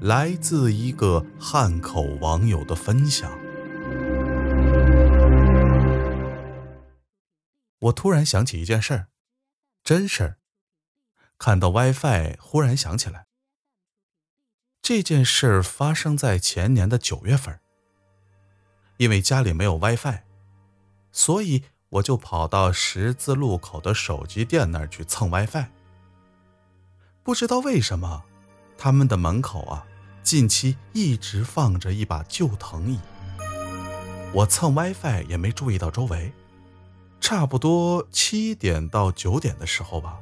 来自一个汉口网友的分享。我突然想起一件事儿，真事儿。看到 WiFi，忽然想起来，这件事儿发生在前年的九月份。因为家里没有 WiFi，所以我就跑到十字路口的手机店那儿去蹭 WiFi。不知道为什么。他们的门口啊，近期一直放着一把旧藤椅。我蹭 WiFi 也没注意到周围，差不多七点到九点的时候吧，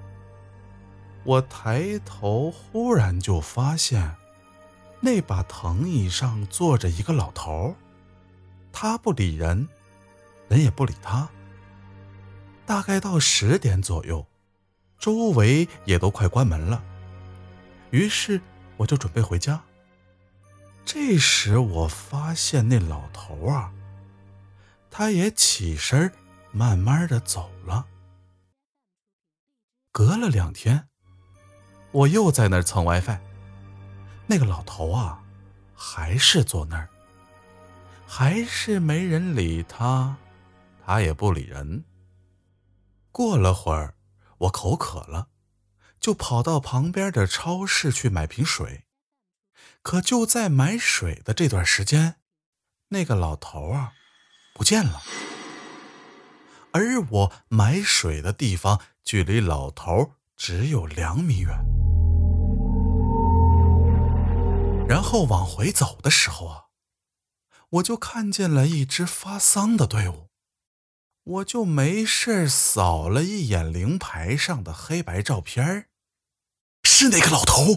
我抬头忽然就发现，那把藤椅上坐着一个老头，他不理人，人也不理他。大概到十点左右，周围也都快关门了。于是我就准备回家。这时我发现那老头啊，他也起身，慢慢的走了。隔了两天，我又在那儿蹭 WiFi，那个老头啊，还是坐那儿，还是没人理他，他也不理人。过了会儿，我口渴了。就跑到旁边的超市去买瓶水，可就在买水的这段时间，那个老头啊不见了，而我买水的地方距离老头只有两米远。然后往回走的时候啊，我就看见了一支发丧的队伍，我就没事扫了一眼灵牌上的黑白照片是那个老头。